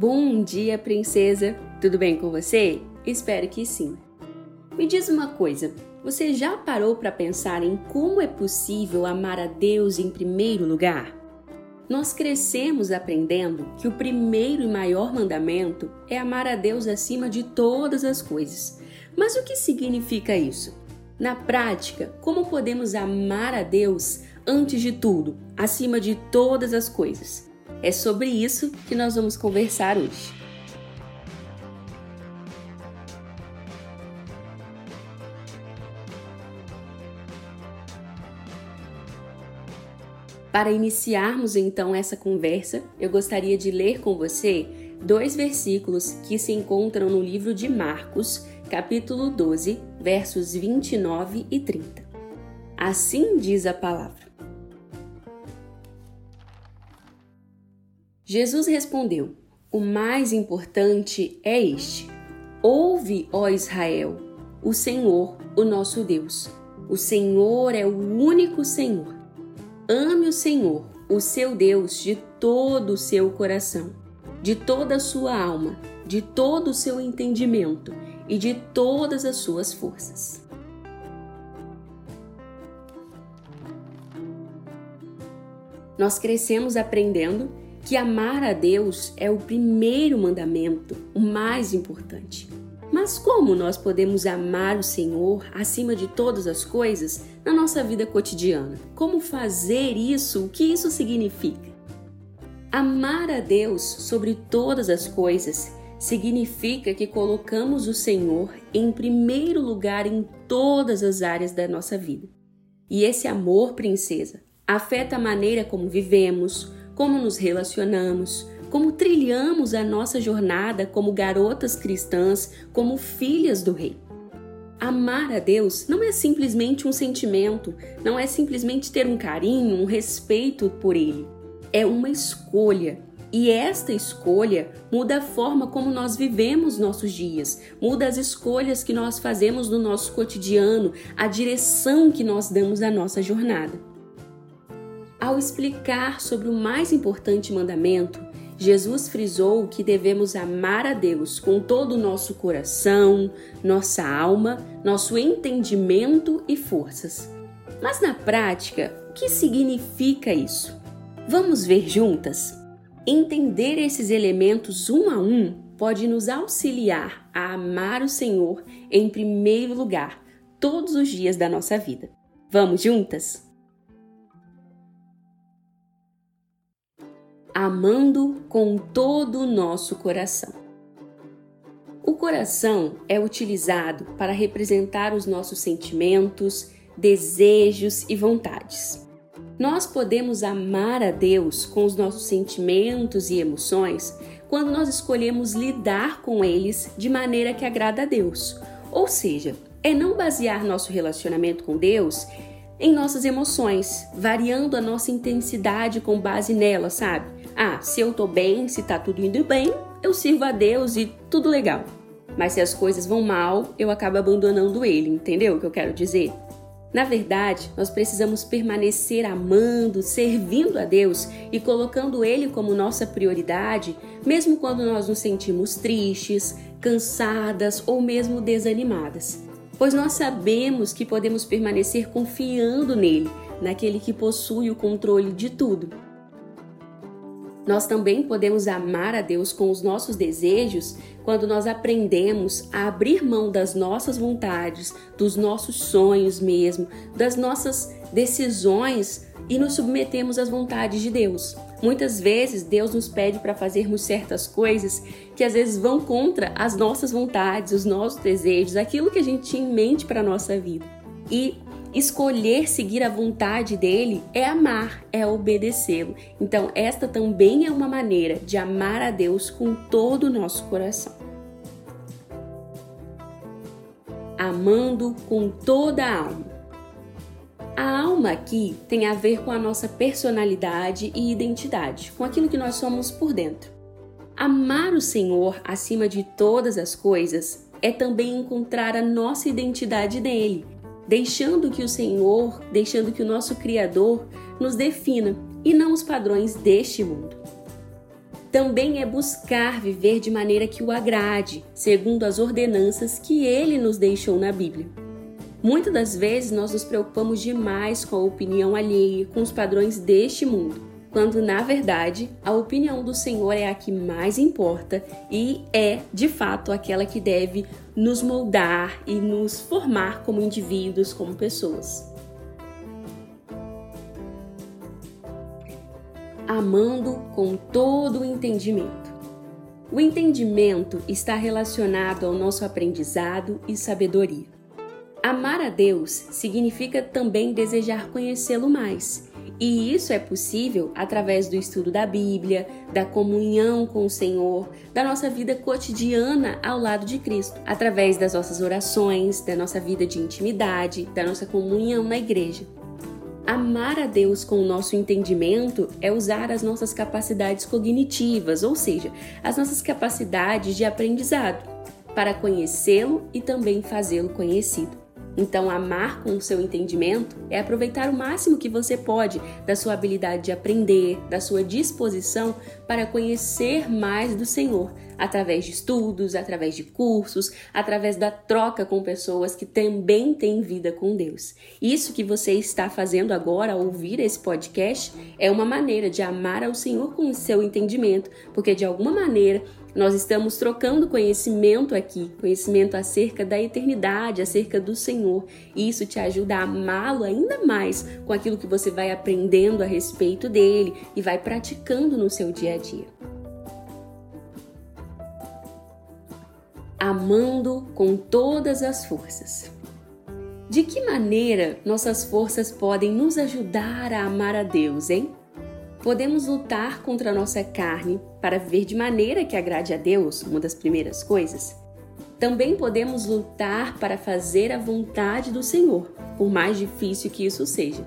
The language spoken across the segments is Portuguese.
Bom dia, princesa! Tudo bem com você? Espero que sim. Me diz uma coisa: você já parou para pensar em como é possível amar a Deus em primeiro lugar? Nós crescemos aprendendo que o primeiro e maior mandamento é amar a Deus acima de todas as coisas. Mas o que significa isso? Na prática, como podemos amar a Deus antes de tudo, acima de todas as coisas? É sobre isso que nós vamos conversar hoje. Para iniciarmos então essa conversa, eu gostaria de ler com você dois versículos que se encontram no livro de Marcos, capítulo 12, versos 29 e 30. Assim diz a palavra. Jesus respondeu: O mais importante é este: Ouve, ó Israel, o Senhor, o nosso Deus. O Senhor é o único Senhor. Ame o Senhor, o seu Deus, de todo o seu coração, de toda a sua alma, de todo o seu entendimento e de todas as suas forças. Nós crescemos aprendendo que amar a Deus é o primeiro mandamento, o mais importante. Mas como nós podemos amar o Senhor acima de todas as coisas na nossa vida cotidiana? Como fazer isso? O que isso significa? Amar a Deus sobre todas as coisas significa que colocamos o Senhor em primeiro lugar em todas as áreas da nossa vida. E esse amor, princesa, afeta a maneira como vivemos, como nos relacionamos, como trilhamos a nossa jornada como garotas cristãs, como filhas do Rei. Amar a Deus não é simplesmente um sentimento, não é simplesmente ter um carinho, um respeito por Ele. É uma escolha. E esta escolha muda a forma como nós vivemos nossos dias, muda as escolhas que nós fazemos no nosso cotidiano, a direção que nós damos à nossa jornada. Ao explicar sobre o mais importante mandamento, Jesus frisou que devemos amar a Deus com todo o nosso coração, nossa alma, nosso entendimento e forças. Mas na prática, o que significa isso? Vamos ver juntas? Entender esses elementos um a um pode nos auxiliar a amar o Senhor em primeiro lugar, todos os dias da nossa vida. Vamos juntas? Amando com todo o nosso coração. O coração é utilizado para representar os nossos sentimentos, desejos e vontades. Nós podemos amar a Deus com os nossos sentimentos e emoções quando nós escolhemos lidar com eles de maneira que agrada a Deus. Ou seja, é não basear nosso relacionamento com Deus em nossas emoções, variando a nossa intensidade com base nelas, sabe? Ah, se eu tô bem, se tá tudo indo bem, eu sirvo a Deus e tudo legal. Mas se as coisas vão mal, eu acabo abandonando ele, entendeu o que eu quero dizer? Na verdade, nós precisamos permanecer amando, servindo a Deus e colocando Ele como nossa prioridade, mesmo quando nós nos sentimos tristes, cansadas ou mesmo desanimadas. Pois nós sabemos que podemos permanecer confiando nele, naquele que possui o controle de tudo. Nós também podemos amar a Deus com os nossos desejos quando nós aprendemos a abrir mão das nossas vontades, dos nossos sonhos mesmo, das nossas decisões e nos submetemos às vontades de Deus. Muitas vezes Deus nos pede para fazermos certas coisas que às vezes vão contra as nossas vontades, os nossos desejos, aquilo que a gente tinha em mente para a nossa vida. E Escolher seguir a vontade dele é amar, é obedecê-lo. Então, esta também é uma maneira de amar a Deus com todo o nosso coração. Amando com toda a alma. A alma aqui tem a ver com a nossa personalidade e identidade, com aquilo que nós somos por dentro. Amar o Senhor acima de todas as coisas é também encontrar a nossa identidade nele deixando que o Senhor, deixando que o nosso Criador nos defina e não os padrões deste mundo. também é buscar viver de maneira que o agrade, segundo as ordenanças que ele nos deixou na Bíblia. Muitas das vezes nós nos preocupamos demais com a opinião alheia, com os padrões deste mundo, quando na verdade a opinião do Senhor é a que mais importa e é de fato aquela que deve nos moldar e nos formar como indivíduos, como pessoas. Amando com todo o entendimento. O entendimento está relacionado ao nosso aprendizado e sabedoria. Amar a Deus significa também desejar conhecê-lo mais. E isso é possível através do estudo da Bíblia, da comunhão com o Senhor, da nossa vida cotidiana ao lado de Cristo, através das nossas orações, da nossa vida de intimidade, da nossa comunhão na igreja. Amar a Deus com o nosso entendimento é usar as nossas capacidades cognitivas, ou seja, as nossas capacidades de aprendizado, para conhecê-lo e também fazê-lo conhecido. Então, amar com o seu entendimento é aproveitar o máximo que você pode da sua habilidade de aprender, da sua disposição para conhecer mais do Senhor, através de estudos, através de cursos, através da troca com pessoas que também têm vida com Deus. Isso que você está fazendo agora ouvir esse podcast é uma maneira de amar ao Senhor com o seu entendimento, porque de alguma maneira nós estamos trocando conhecimento aqui, conhecimento acerca da eternidade, acerca do Senhor. E isso te ajuda a amá-lo ainda mais com aquilo que você vai aprendendo a respeito dele e vai praticando no seu dia a dia. Amando com todas as forças. De que maneira nossas forças podem nos ajudar a amar a Deus, hein? Podemos lutar contra a nossa carne para viver de maneira que agrade a Deus, uma das primeiras coisas. Também podemos lutar para fazer a vontade do Senhor, por mais difícil que isso seja.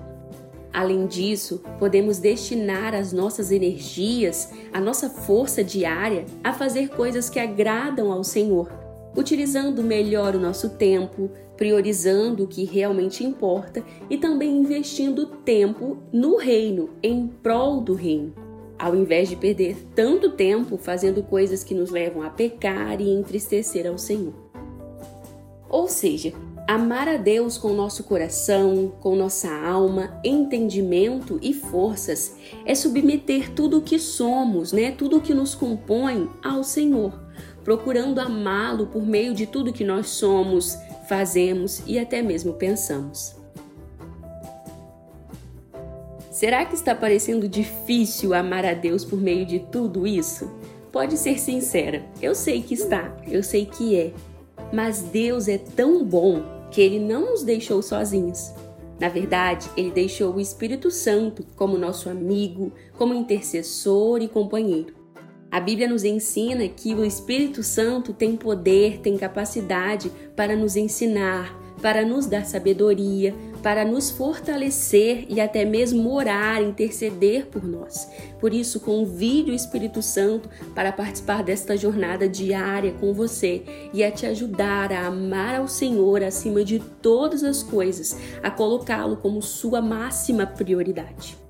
Além disso, podemos destinar as nossas energias, a nossa força diária a fazer coisas que agradam ao Senhor, utilizando melhor o nosso tempo, priorizando o que realmente importa e também investindo tempo no reino, em prol do reino, ao invés de perder tanto tempo fazendo coisas que nos levam a pecar e entristecer ao Senhor. Ou seja, amar a Deus com nosso coração, com nossa alma, entendimento e forças é submeter tudo o que somos, né, tudo o que nos compõe ao Senhor, procurando amá-lo por meio de tudo que nós somos, fazemos e até mesmo pensamos. Será que está parecendo difícil amar a Deus por meio de tudo isso? Pode ser sincera, eu sei que está, eu sei que é. Mas Deus é tão bom que Ele não nos deixou sozinhos. Na verdade, Ele deixou o Espírito Santo como nosso amigo, como intercessor e companheiro. A Bíblia nos ensina que o Espírito Santo tem poder, tem capacidade para nos ensinar, para nos dar sabedoria, para nos fortalecer e até mesmo orar, interceder por nós. Por isso, convide o Espírito Santo para participar desta jornada diária com você e a te ajudar a amar ao Senhor acima de todas as coisas, a colocá-lo como sua máxima prioridade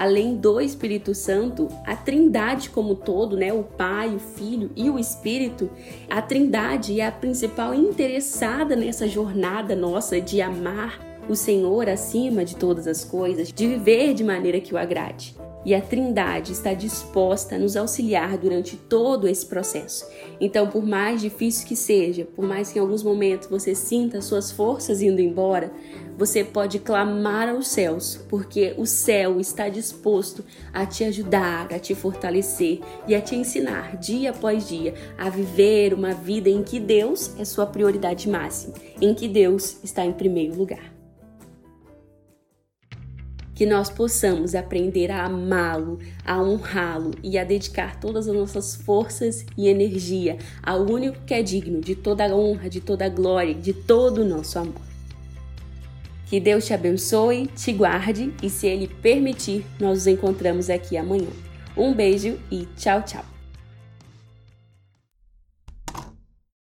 além do Espírito Santo, a Trindade como todo, né, o Pai, o Filho e o Espírito, a Trindade é a principal interessada nessa jornada nossa de amar o Senhor acima de todas as coisas, de viver de maneira que o agrade e a Trindade está disposta a nos auxiliar durante todo esse processo. Então, por mais difícil que seja, por mais que em alguns momentos você sinta suas forças indo embora, você pode clamar aos céus, porque o céu está disposto a te ajudar, a te fortalecer e a te ensinar dia após dia a viver uma vida em que Deus é sua prioridade máxima, em que Deus está em primeiro lugar que nós possamos aprender a amá-lo, a honrá-lo e a dedicar todas as nossas forças e energia ao único que é digno de toda a honra, de toda a glória, de todo o nosso amor. Que Deus te abençoe, te guarde e, se Ele permitir, nós nos encontramos aqui amanhã. Um beijo e tchau, tchau.